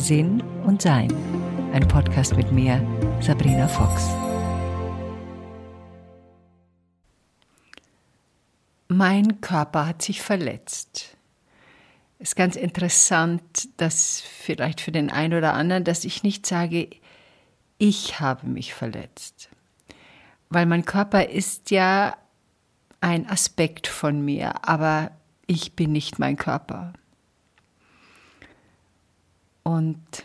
Sinn und Sein. Ein Podcast mit mir, Sabrina Fox. Mein Körper hat sich verletzt. Ist ganz interessant, dass vielleicht für den einen oder anderen, dass ich nicht sage, ich habe mich verletzt. Weil mein Körper ist ja ein Aspekt von mir, aber ich bin nicht mein Körper. Und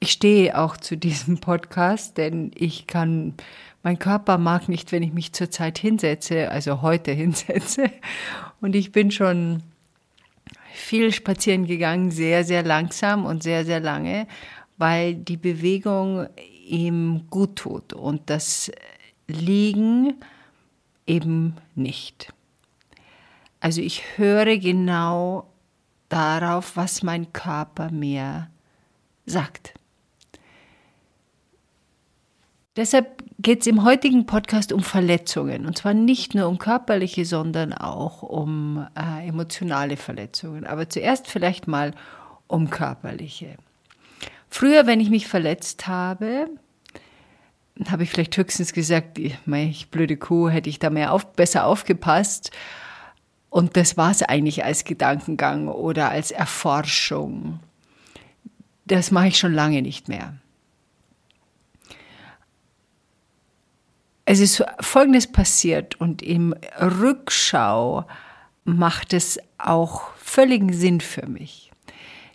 ich stehe auch zu diesem Podcast, denn ich kann, mein Körper mag nicht, wenn ich mich zurzeit hinsetze, also heute hinsetze. Und ich bin schon viel spazieren gegangen, sehr, sehr langsam und sehr, sehr lange, weil die Bewegung ihm gut tut und das Liegen eben nicht. Also ich höre genau darauf, was mein Körper mir sagt. Deshalb geht es im heutigen Podcast um Verletzungen. Und zwar nicht nur um körperliche, sondern auch um äh, emotionale Verletzungen. Aber zuerst vielleicht mal um körperliche. Früher, wenn ich mich verletzt habe, habe ich vielleicht höchstens gesagt, ich blöde Kuh, hätte ich da mehr auf, besser aufgepasst. Und das war es eigentlich als Gedankengang oder als Erforschung. Das mache ich schon lange nicht mehr. Es ist Folgendes passiert und im Rückschau macht es auch völligen Sinn für mich.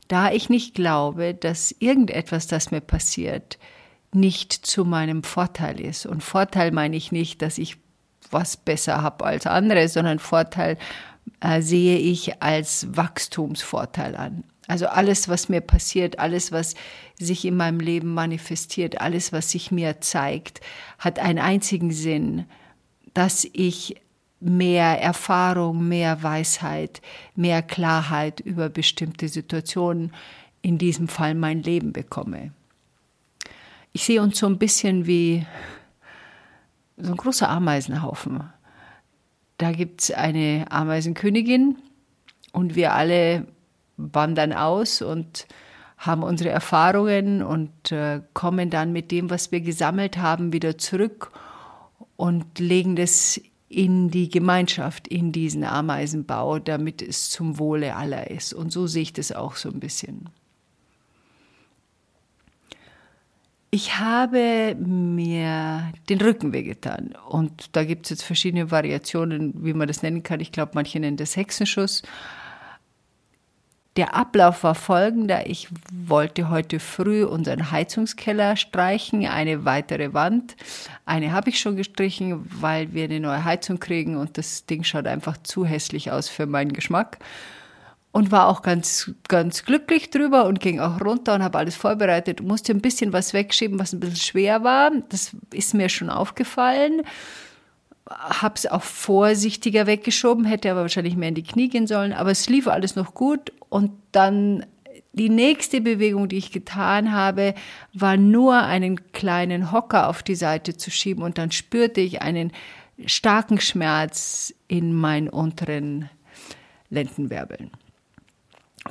Da ich nicht glaube, dass irgendetwas, das mir passiert, nicht zu meinem Vorteil ist. Und Vorteil meine ich nicht, dass ich was besser habe als andere, sondern Vorteil äh, sehe ich als Wachstumsvorteil an. Also alles, was mir passiert, alles, was sich in meinem Leben manifestiert, alles, was sich mir zeigt, hat einen einzigen Sinn, dass ich mehr Erfahrung, mehr Weisheit, mehr Klarheit über bestimmte Situationen, in diesem Fall mein Leben bekomme. Ich sehe uns so ein bisschen wie so ein großer Ameisenhaufen. Da gibt es eine Ameisenkönigin und wir alle wandern aus und haben unsere Erfahrungen und äh, kommen dann mit dem, was wir gesammelt haben, wieder zurück und legen das in die Gemeinschaft, in diesen Ameisenbau, damit es zum Wohle aller ist. Und so sehe ich das auch so ein bisschen. Ich habe mir den Rücken wehgetan. Und da gibt es jetzt verschiedene Variationen, wie man das nennen kann. Ich glaube, manche nennen das Hexenschuss. Der Ablauf war folgender. Ich wollte heute früh unseren Heizungskeller streichen, eine weitere Wand. Eine habe ich schon gestrichen, weil wir eine neue Heizung kriegen und das Ding schaut einfach zu hässlich aus für meinen Geschmack. Und war auch ganz, ganz glücklich drüber und ging auch runter und habe alles vorbereitet. Musste ein bisschen was wegschieben, was ein bisschen schwer war. Das ist mir schon aufgefallen habe es auch vorsichtiger weggeschoben, hätte aber wahrscheinlich mehr in die Knie gehen sollen, aber es lief alles noch gut und dann die nächste Bewegung, die ich getan habe, war nur einen kleinen Hocker auf die Seite zu schieben und dann spürte ich einen starken Schmerz in meinen unteren Lendenwirbeln.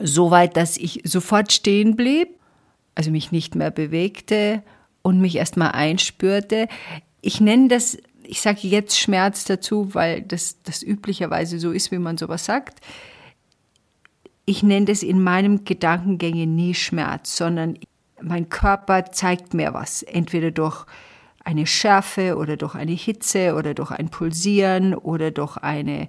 Soweit, dass ich sofort stehen blieb, also mich nicht mehr bewegte und mich erstmal einspürte. Ich nenne das ich sage jetzt Schmerz dazu, weil das, das üblicherweise so ist, wie man sowas sagt. Ich nenne das in meinem Gedankengänge nie Schmerz, sondern mein Körper zeigt mir was, entweder durch eine Schärfe oder durch eine Hitze oder durch ein Pulsieren oder durch eine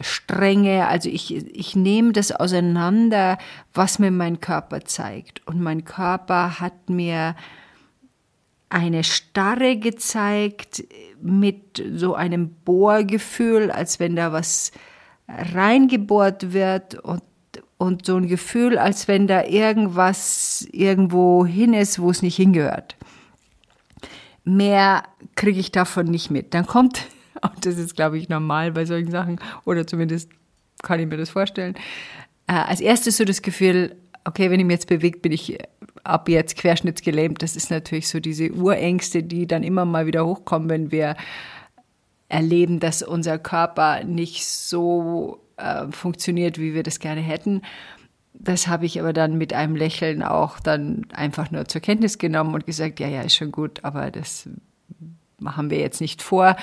Strenge. Also ich, ich nehme das auseinander, was mir mein Körper zeigt. Und mein Körper hat mir eine Starre gezeigt mit so einem Bohrgefühl, als wenn da was reingebohrt wird und, und so ein Gefühl, als wenn da irgendwas irgendwo hin ist, wo es nicht hingehört. Mehr kriege ich davon nicht mit. Dann kommt, und das ist, glaube ich, normal bei solchen Sachen, oder zumindest kann ich mir das vorstellen, äh, als erstes so das Gefühl, okay, wenn ich mich jetzt bewege, bin ich ab jetzt querschnittsgelähmt. Das ist natürlich so diese Urängste, die dann immer mal wieder hochkommen, wenn wir erleben, dass unser Körper nicht so äh, funktioniert, wie wir das gerne hätten. Das habe ich aber dann mit einem Lächeln auch dann einfach nur zur Kenntnis genommen und gesagt, ja, ja, ist schon gut, aber das machen wir jetzt nicht vor.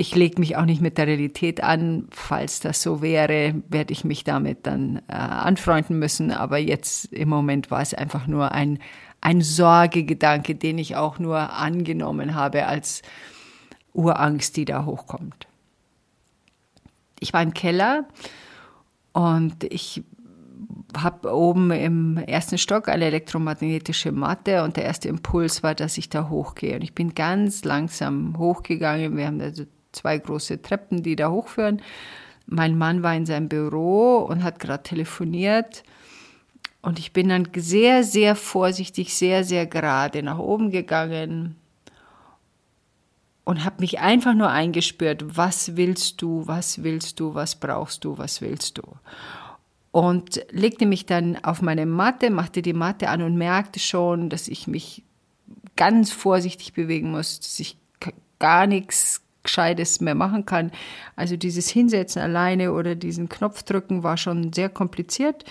Ich lege mich auch nicht mit der Realität an. Falls das so wäre, werde ich mich damit dann äh, anfreunden müssen. Aber jetzt im Moment war es einfach nur ein, ein Sorgegedanke, den ich auch nur angenommen habe als Urangst, die da hochkommt. Ich war im Keller und ich habe oben im ersten Stock eine elektromagnetische Matte und der erste Impuls war, dass ich da hochgehe. Und ich bin ganz langsam hochgegangen. Wir haben also zwei große Treppen, die da hochführen. Mein Mann war in seinem Büro und hat gerade telefoniert. Und ich bin dann sehr, sehr vorsichtig, sehr, sehr gerade nach oben gegangen und habe mich einfach nur eingespürt, was willst du, was willst du, was brauchst du, was willst du und legte mich dann auf meine Matte, machte die Matte an und merkte schon, dass ich mich ganz vorsichtig bewegen muss, dass ich gar nichts Gescheites mehr machen kann. Also dieses Hinsetzen alleine oder diesen Knopf drücken war schon sehr kompliziert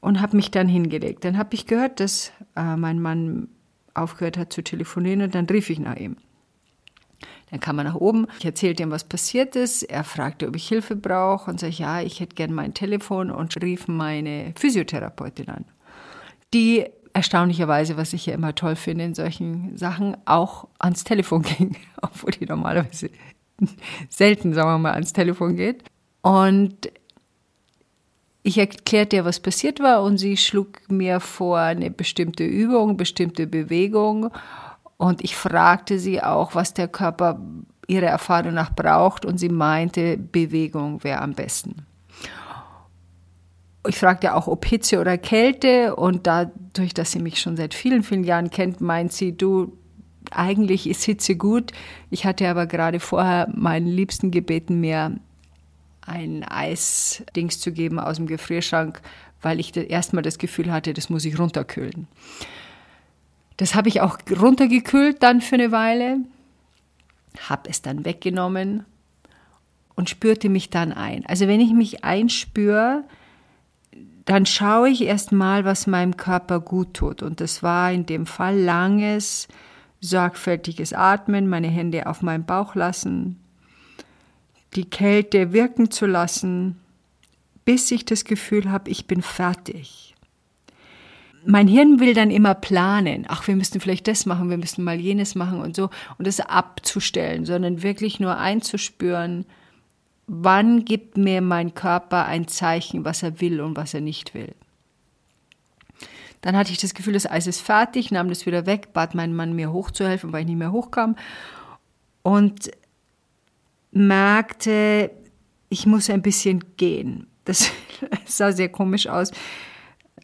und habe mich dann hingelegt. Dann habe ich gehört, dass äh, mein Mann aufgehört hat zu telefonieren und dann rief ich nach ihm. Dann kam er nach oben. Ich erzählte ihm, was passiert ist. Er fragte, ob ich Hilfe brauche und sage, ja, ich hätte gern mein Telefon und rief meine Physiotherapeutin an. Die erstaunlicherweise, was ich ja immer toll finde in solchen Sachen, auch ans Telefon ging, obwohl die normalerweise selten, sagen wir mal, ans Telefon geht. Und ich erklärte ihr, was passiert war und sie schlug mir vor eine bestimmte Übung, bestimmte Bewegung und ich fragte sie auch, was der Körper ihrer Erfahrung nach braucht und sie meinte, Bewegung wäre am besten. Ich fragte auch, ob Hitze oder Kälte und dadurch, dass sie mich schon seit vielen, vielen Jahren kennt, meint sie, du, eigentlich ist Hitze gut. Ich hatte aber gerade vorher meinen Liebsten gebeten, mir ein Eisdings zu geben aus dem Gefrierschrank, weil ich erstmal das Gefühl hatte, das muss ich runterkühlen. Das habe ich auch runtergekühlt dann für eine Weile, habe es dann weggenommen und spürte mich dann ein. Also wenn ich mich einspüre, dann schaue ich erst mal, was meinem Körper gut tut. Und das war in dem Fall langes, sorgfältiges Atmen, meine Hände auf meinem Bauch lassen, die Kälte wirken zu lassen, bis ich das Gefühl habe, ich bin fertig mein Hirn will dann immer planen. Ach, wir müssten vielleicht das machen, wir müssten mal jenes machen und so. Und das abzustellen, sondern wirklich nur einzuspüren, wann gibt mir mein Körper ein Zeichen, was er will und was er nicht will. Dann hatte ich das Gefühl, das Eis ist fertig, nahm das wieder weg, bat meinen Mann, mir hochzuhelfen, weil ich nicht mehr hochkam. Und merkte, ich muss ein bisschen gehen. Das sah sehr komisch aus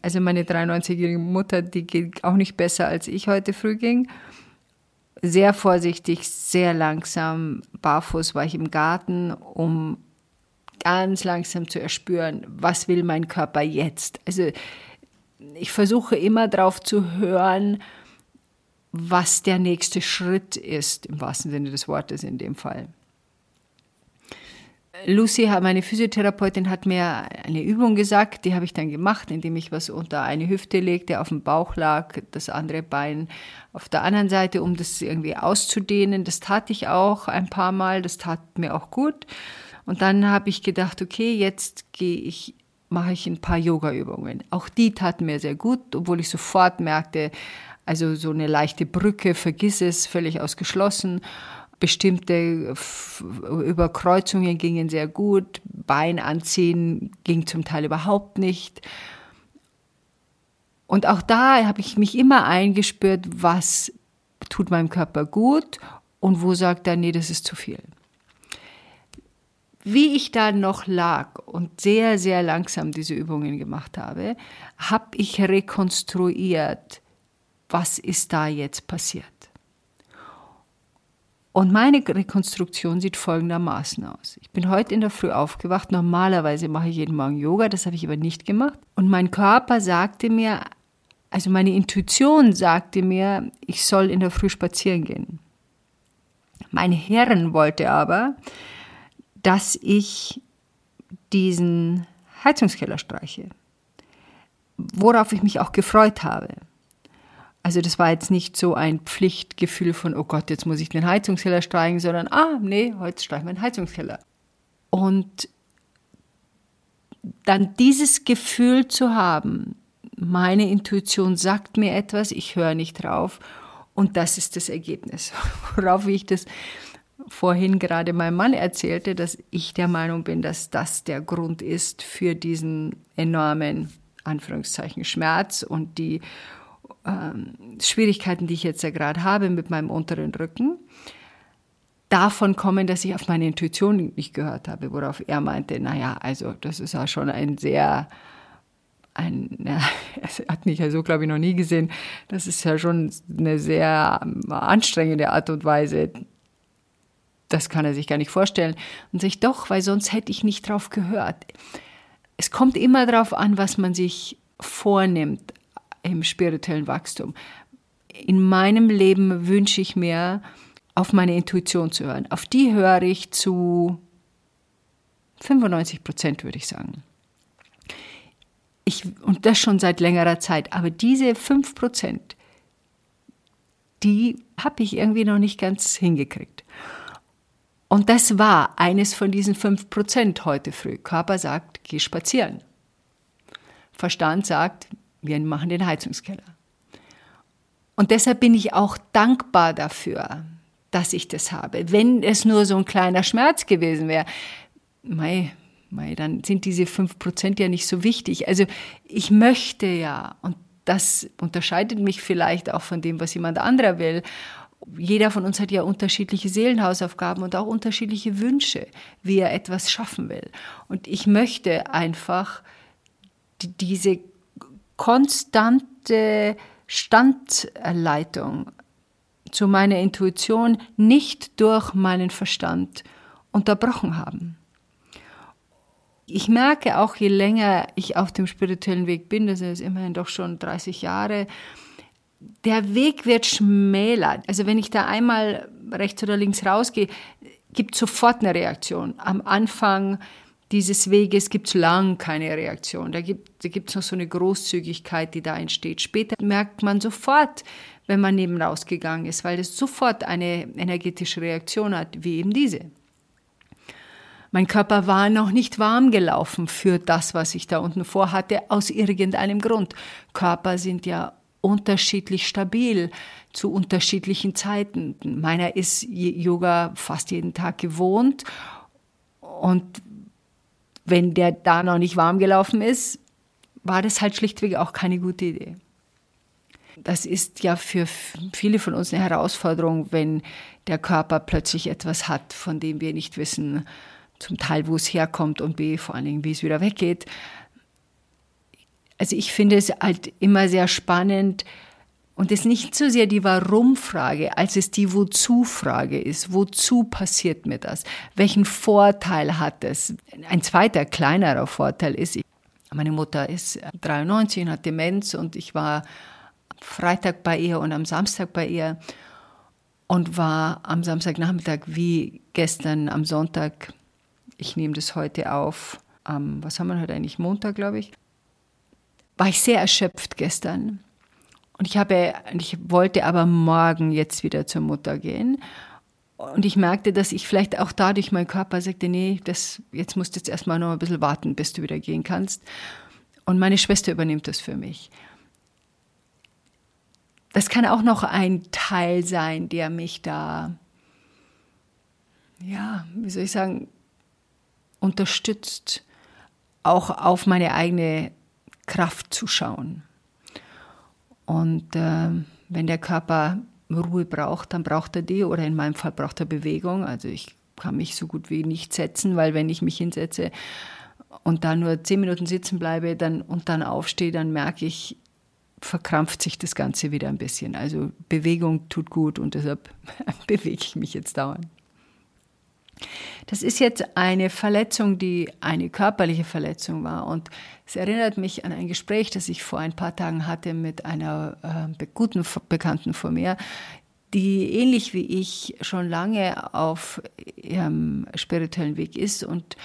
also meine 93-jährige Mutter, die geht auch nicht besser, als ich heute früh ging. Sehr vorsichtig, sehr langsam, barfuß war ich im Garten, um ganz langsam zu erspüren, was will mein Körper jetzt. Also ich versuche immer darauf zu hören, was der nächste Schritt ist, im wahrsten Sinne des Wortes in dem Fall. Lucy, meine Physiotherapeutin, hat mir eine Übung gesagt, die habe ich dann gemacht, indem ich was unter eine Hüfte legte, auf dem Bauch lag, das andere Bein auf der anderen Seite, um das irgendwie auszudehnen. Das tat ich auch ein paar Mal, das tat mir auch gut. Und dann habe ich gedacht, okay, jetzt gehe ich, mache ich ein paar Yoga-Übungen. Auch die taten mir sehr gut, obwohl ich sofort merkte, also so eine leichte Brücke, vergiss es, völlig ausgeschlossen. Bestimmte Überkreuzungen gingen sehr gut, Bein anziehen ging zum Teil überhaupt nicht. Und auch da habe ich mich immer eingespürt, was tut meinem Körper gut und wo sagt er, nee, das ist zu viel. Wie ich da noch lag und sehr, sehr langsam diese Übungen gemacht habe, habe ich rekonstruiert, was ist da jetzt passiert. Und meine Rekonstruktion sieht folgendermaßen aus. Ich bin heute in der Früh aufgewacht. Normalerweise mache ich jeden Morgen Yoga, das habe ich aber nicht gemacht. Und mein Körper sagte mir, also meine Intuition sagte mir, ich soll in der Früh spazieren gehen. Mein Hirn wollte aber, dass ich diesen Heizungskeller streiche. worauf ich mich auch gefreut habe. Also das war jetzt nicht so ein Pflichtgefühl von, oh Gott, jetzt muss ich den Heizungskeller streichen, sondern, ah, nee, heute streichen wir den Heizungskeller. Und dann dieses Gefühl zu haben, meine Intuition sagt mir etwas, ich höre nicht drauf und das ist das Ergebnis. Worauf ich das vorhin gerade meinem Mann erzählte, dass ich der Meinung bin, dass das der Grund ist für diesen enormen, Anführungszeichen, Schmerz und die ähm, Schwierigkeiten, die ich jetzt ja gerade habe mit meinem unteren Rücken, davon kommen, dass ich auf meine Intuition nicht gehört habe, worauf er meinte, naja, also das ist ja schon ein sehr, ein, ja, er hat mich ja so, glaube ich, noch nie gesehen, das ist ja schon eine sehr ähm, anstrengende Art und Weise, das kann er sich gar nicht vorstellen. Und sich doch, weil sonst hätte ich nicht drauf gehört. Es kommt immer darauf an, was man sich vornimmt im spirituellen Wachstum. In meinem Leben wünsche ich mir, auf meine Intuition zu hören. Auf die höre ich zu 95 Prozent, würde ich sagen. Ich, und das schon seit längerer Zeit. Aber diese 5 Prozent, die habe ich irgendwie noch nicht ganz hingekriegt. Und das war eines von diesen 5 Prozent heute früh. Körper sagt, geh spazieren. Verstand sagt, wir machen den Heizungskeller. Und deshalb bin ich auch dankbar dafür, dass ich das habe. Wenn es nur so ein kleiner Schmerz gewesen wäre, mei, mei, dann sind diese fünf Prozent ja nicht so wichtig. Also ich möchte ja, und das unterscheidet mich vielleicht auch von dem, was jemand anderer will. Jeder von uns hat ja unterschiedliche Seelenhausaufgaben und auch unterschiedliche Wünsche, wie er etwas schaffen will. Und ich möchte einfach diese konstante Standleitung zu meiner Intuition nicht durch meinen Verstand unterbrochen haben. Ich merke auch, je länger ich auf dem spirituellen Weg bin, das ist immerhin doch schon 30 Jahre, der Weg wird schmäler. Also wenn ich da einmal rechts oder links rausgehe, gibt sofort eine Reaktion. Am Anfang dieses Weges gibt es lang keine Reaktion. Da gibt es noch so eine Großzügigkeit, die da entsteht. Später merkt man sofort, wenn man neben rausgegangen ist, weil es sofort eine energetische Reaktion hat, wie eben diese. Mein Körper war noch nicht warm gelaufen für das, was ich da unten vorhatte, aus irgendeinem Grund. Körper sind ja unterschiedlich stabil zu unterschiedlichen Zeiten. Meiner ist Yoga fast jeden Tag gewohnt und wenn der da noch nicht warm gelaufen ist, war das halt schlichtweg auch keine gute Idee. Das ist ja für viele von uns eine Herausforderung, wenn der Körper plötzlich etwas hat, von dem wir nicht wissen, zum Teil, wo es herkommt und B, vor allen Dingen, wie es wieder weggeht. Also ich finde es halt immer sehr spannend, und es nicht so sehr die Warum-Frage, als es die Wozu-Frage ist. Wozu passiert mir das? Welchen Vorteil hat es? Ein zweiter, kleinerer Vorteil ist, meine Mutter ist 93 und hat Demenz und ich war Freitag bei ihr und am Samstag bei ihr und war am Samstagnachmittag wie gestern am Sonntag. Ich nehme das heute auf. Am, was haben wir heute eigentlich? Montag, glaube ich. War ich sehr erschöpft gestern und ich habe, ich wollte aber morgen jetzt wieder zur Mutter gehen. Und ich merkte, dass ich vielleicht auch dadurch mein Körper sagte, nee, das, jetzt musst du jetzt erstmal noch ein bisschen warten, bis du wieder gehen kannst. Und meine Schwester übernimmt das für mich. Das kann auch noch ein Teil sein, der mich da, ja, wie soll ich sagen, unterstützt, auch auf meine eigene Kraft zu schauen. Und äh, wenn der Körper Ruhe braucht, dann braucht er die oder in meinem Fall braucht er Bewegung. Also ich kann mich so gut wie nicht setzen, weil wenn ich mich hinsetze und da nur zehn Minuten sitzen bleibe dann, und dann aufstehe, dann merke ich, verkrampft sich das Ganze wieder ein bisschen. Also Bewegung tut gut und deshalb bewege ich mich jetzt dauernd. Das ist jetzt eine Verletzung, die eine körperliche Verletzung war. Und es erinnert mich an ein Gespräch, das ich vor ein paar Tagen hatte mit einer äh, guten Bekannten von mir, die ähnlich wie ich schon lange auf ihrem spirituellen Weg ist und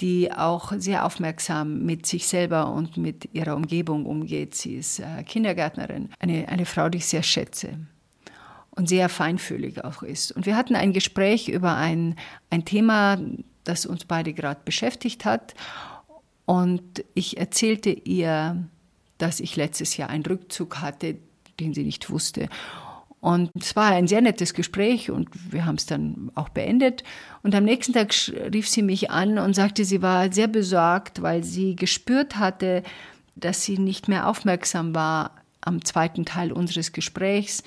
die auch sehr aufmerksam mit sich selber und mit ihrer Umgebung umgeht. Sie ist äh, Kindergärtnerin, eine, eine Frau, die ich sehr schätze und sehr feinfühlig auch ist. Und wir hatten ein Gespräch über ein, ein Thema, das uns beide gerade beschäftigt hat. Und ich erzählte ihr, dass ich letztes Jahr einen Rückzug hatte, den sie nicht wusste. Und es war ein sehr nettes Gespräch und wir haben es dann auch beendet. Und am nächsten Tag rief sie mich an und sagte, sie war sehr besorgt, weil sie gespürt hatte, dass sie nicht mehr aufmerksam war am zweiten Teil unseres Gesprächs,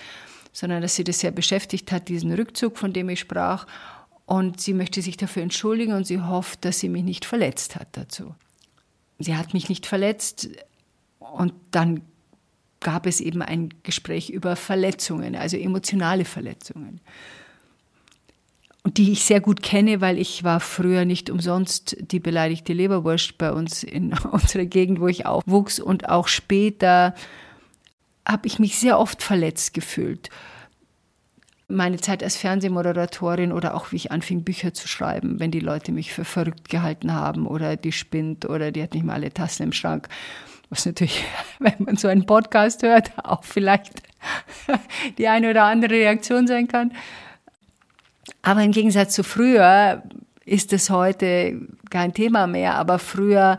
sondern dass sie das sehr beschäftigt hat, diesen Rückzug, von dem ich sprach. Und sie möchte sich dafür entschuldigen und sie hofft, dass sie mich nicht verletzt hat dazu. Sie hat mich nicht verletzt und dann gab es eben ein Gespräch über Verletzungen, also emotionale Verletzungen. Und die ich sehr gut kenne, weil ich war früher nicht umsonst die beleidigte Leberwurst bei uns in unserer Gegend, wo ich aufwuchs. Und auch später habe ich mich sehr oft verletzt gefühlt. Meine Zeit als Fernsehmoderatorin oder auch wie ich anfing, Bücher zu schreiben, wenn die Leute mich für verrückt gehalten haben oder die spinnt oder die hat nicht mal alle Tassen im Schrank was natürlich, wenn man so einen Podcast hört, auch vielleicht die eine oder andere Reaktion sein kann. Aber im Gegensatz zu früher ist es heute kein Thema mehr. Aber früher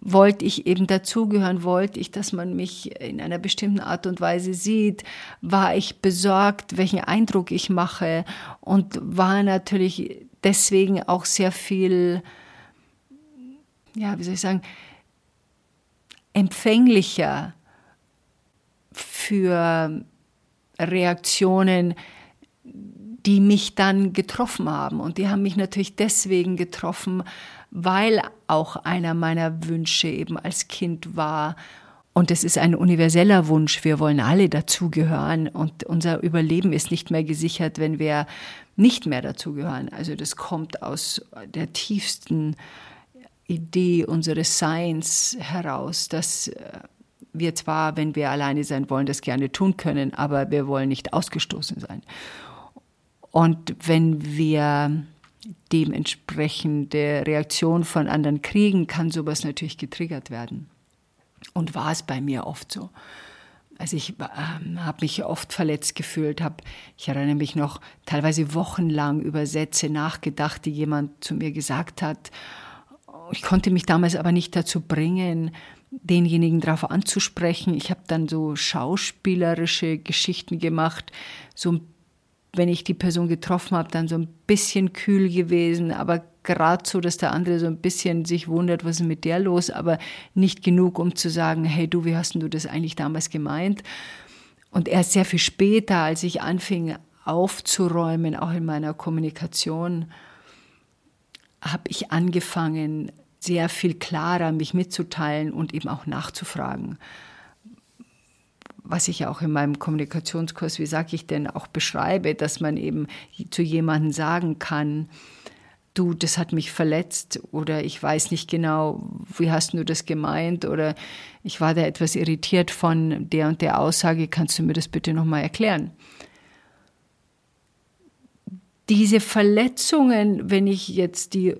wollte ich eben dazugehören, wollte ich, dass man mich in einer bestimmten Art und Weise sieht, war ich besorgt, welchen Eindruck ich mache und war natürlich deswegen auch sehr viel, ja, wie soll ich sagen, empfänglicher für Reaktionen, die mich dann getroffen haben. Und die haben mich natürlich deswegen getroffen, weil auch einer meiner Wünsche eben als Kind war. Und es ist ein universeller Wunsch. Wir wollen alle dazugehören. Und unser Überleben ist nicht mehr gesichert, wenn wir nicht mehr dazugehören. Also das kommt aus der tiefsten Idee unseres Seins heraus, dass äh, wir zwar, wenn wir alleine sein wollen, das gerne tun können, aber wir wollen nicht ausgestoßen sein. Und wenn wir dementsprechende Reaktion von anderen kriegen, kann sowas natürlich getriggert werden. Und war es bei mir oft so. Also ich äh, habe mich oft verletzt gefühlt, habe, ich erinnere mich noch, teilweise wochenlang über Sätze nachgedacht, die jemand zu mir gesagt hat ich konnte mich damals aber nicht dazu bringen, denjenigen darauf anzusprechen. Ich habe dann so schauspielerische Geschichten gemacht, so wenn ich die Person getroffen habe, dann so ein bisschen kühl gewesen, aber gerade so, dass der andere so ein bisschen sich wundert, was ist mit der los, aber nicht genug, um zu sagen, hey du, wie hast du das eigentlich damals gemeint? Und erst sehr viel später, als ich anfing aufzuräumen, auch in meiner Kommunikation, habe ich angefangen, sehr viel klarer mich mitzuteilen und eben auch nachzufragen. Was ich auch in meinem Kommunikationskurs, wie sage ich denn, auch beschreibe, dass man eben zu jemandem sagen kann, du, das hat mich verletzt oder ich weiß nicht genau, wie hast du das gemeint oder ich war da etwas irritiert von der und der Aussage, kannst du mir das bitte nochmal erklären? Diese Verletzungen, wenn ich jetzt die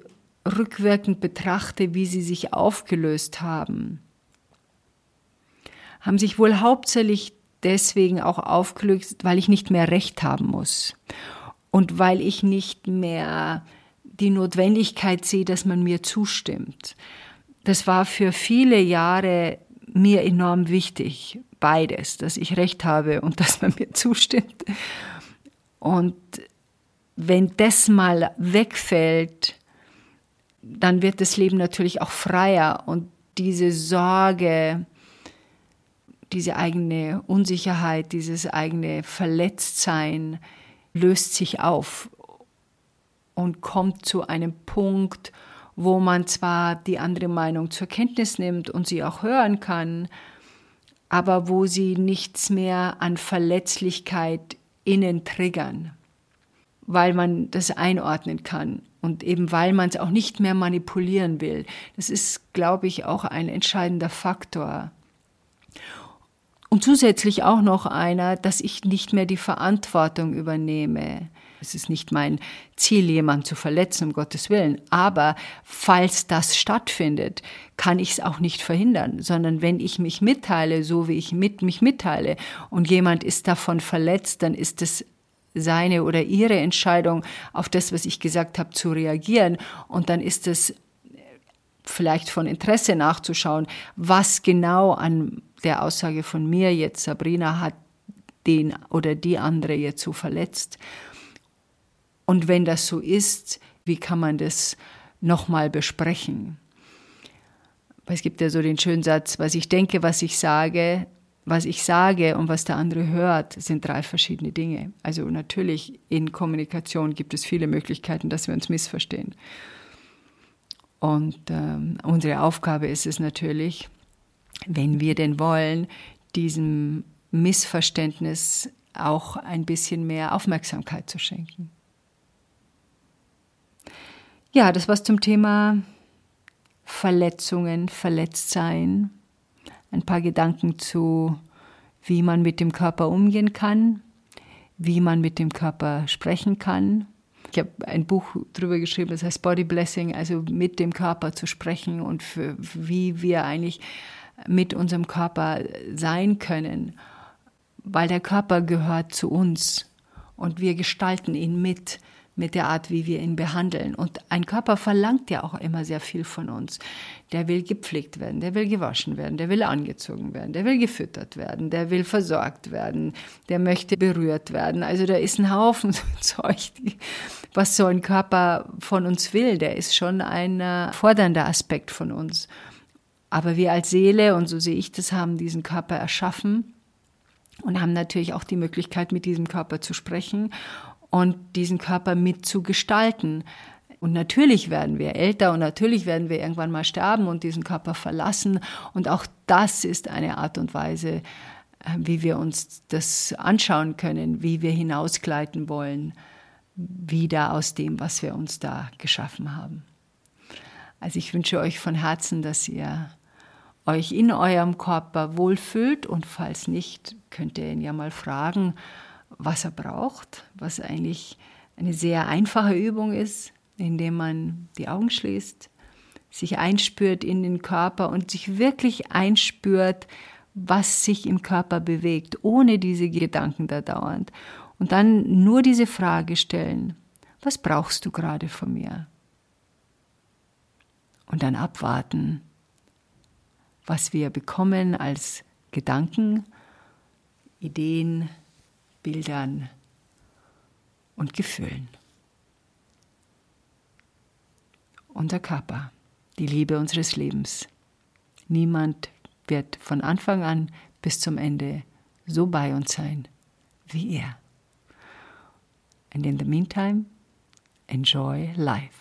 rückwirkend betrachte, wie sie sich aufgelöst haben, haben sich wohl hauptsächlich deswegen auch aufgelöst, weil ich nicht mehr Recht haben muss und weil ich nicht mehr die Notwendigkeit sehe, dass man mir zustimmt. Das war für viele Jahre mir enorm wichtig, beides, dass ich Recht habe und dass man mir zustimmt. Und wenn das mal wegfällt, dann wird das Leben natürlich auch freier und diese Sorge, diese eigene Unsicherheit, dieses eigene Verletztsein löst sich auf und kommt zu einem Punkt, wo man zwar die andere Meinung zur Kenntnis nimmt und sie auch hören kann, aber wo sie nichts mehr an Verletzlichkeit innen triggern, weil man das einordnen kann und eben weil man es auch nicht mehr manipulieren will. Das ist, glaube ich, auch ein entscheidender Faktor. Und zusätzlich auch noch einer, dass ich nicht mehr die Verantwortung übernehme. Es ist nicht mein Ziel, jemanden zu verletzen, um Gottes Willen. Aber falls das stattfindet, kann ich es auch nicht verhindern, sondern wenn ich mich mitteile, so wie ich mit mich mitteile, und jemand ist davon verletzt, dann ist es seine oder ihre Entscheidung, auf das, was ich gesagt habe, zu reagieren. Und dann ist es vielleicht von Interesse nachzuschauen, was genau an der Aussage von mir jetzt Sabrina hat den oder die andere jetzt so verletzt. Und wenn das so ist, wie kann man das nochmal besprechen? Es gibt ja so den schönen Satz, was ich denke, was ich sage, was ich sage und was der andere hört, sind drei verschiedene Dinge. Also natürlich in Kommunikation gibt es viele Möglichkeiten, dass wir uns missverstehen. Und ähm, unsere Aufgabe ist es natürlich, wenn wir denn wollen, diesem Missverständnis auch ein bisschen mehr Aufmerksamkeit zu schenken. Ja, das was zum Thema Verletzungen, Verletztsein, ein paar Gedanken zu, wie man mit dem Körper umgehen kann, wie man mit dem Körper sprechen kann. Ich habe ein Buch darüber geschrieben, das heißt Body Blessing, also mit dem Körper zu sprechen und für, wie wir eigentlich mit unserem Körper sein können, weil der Körper gehört zu uns und wir gestalten ihn mit mit der Art, wie wir ihn behandeln. Und ein Körper verlangt ja auch immer sehr viel von uns. Der will gepflegt werden, der will gewaschen werden, der will angezogen werden, der will gefüttert werden, der will versorgt werden, der möchte berührt werden. Also da ist ein Haufen Zeug, was so ein Körper von uns will. Der ist schon ein äh, fordernder Aspekt von uns. Aber wir als Seele, und so sehe ich das, haben diesen Körper erschaffen und haben natürlich auch die Möglichkeit, mit diesem Körper zu sprechen und diesen Körper mitzugestalten. Und natürlich werden wir älter und natürlich werden wir irgendwann mal sterben und diesen Körper verlassen. Und auch das ist eine Art und Weise, äh, wie wir uns das anschauen können, wie wir hinausgleiten wollen, wieder aus dem, was wir uns da geschaffen haben. Also ich wünsche euch von Herzen, dass ihr euch in eurem Körper wohlfühlt und falls nicht, könnt ihr ihn ja mal fragen, was er braucht, was eigentlich eine sehr einfache Übung ist, indem man die Augen schließt, sich einspürt in den Körper und sich wirklich einspürt, was sich im Körper bewegt, ohne diese Gedanken da dauernd. Und dann nur diese Frage stellen, was brauchst du gerade von mir? Und dann abwarten, was wir bekommen als Gedanken, Ideen, Bildern und Gefühlen. Unser Körper, die Liebe unseres Lebens. Niemand wird von Anfang an bis zum Ende so bei uns sein wie er. And in the meantime, enjoy life.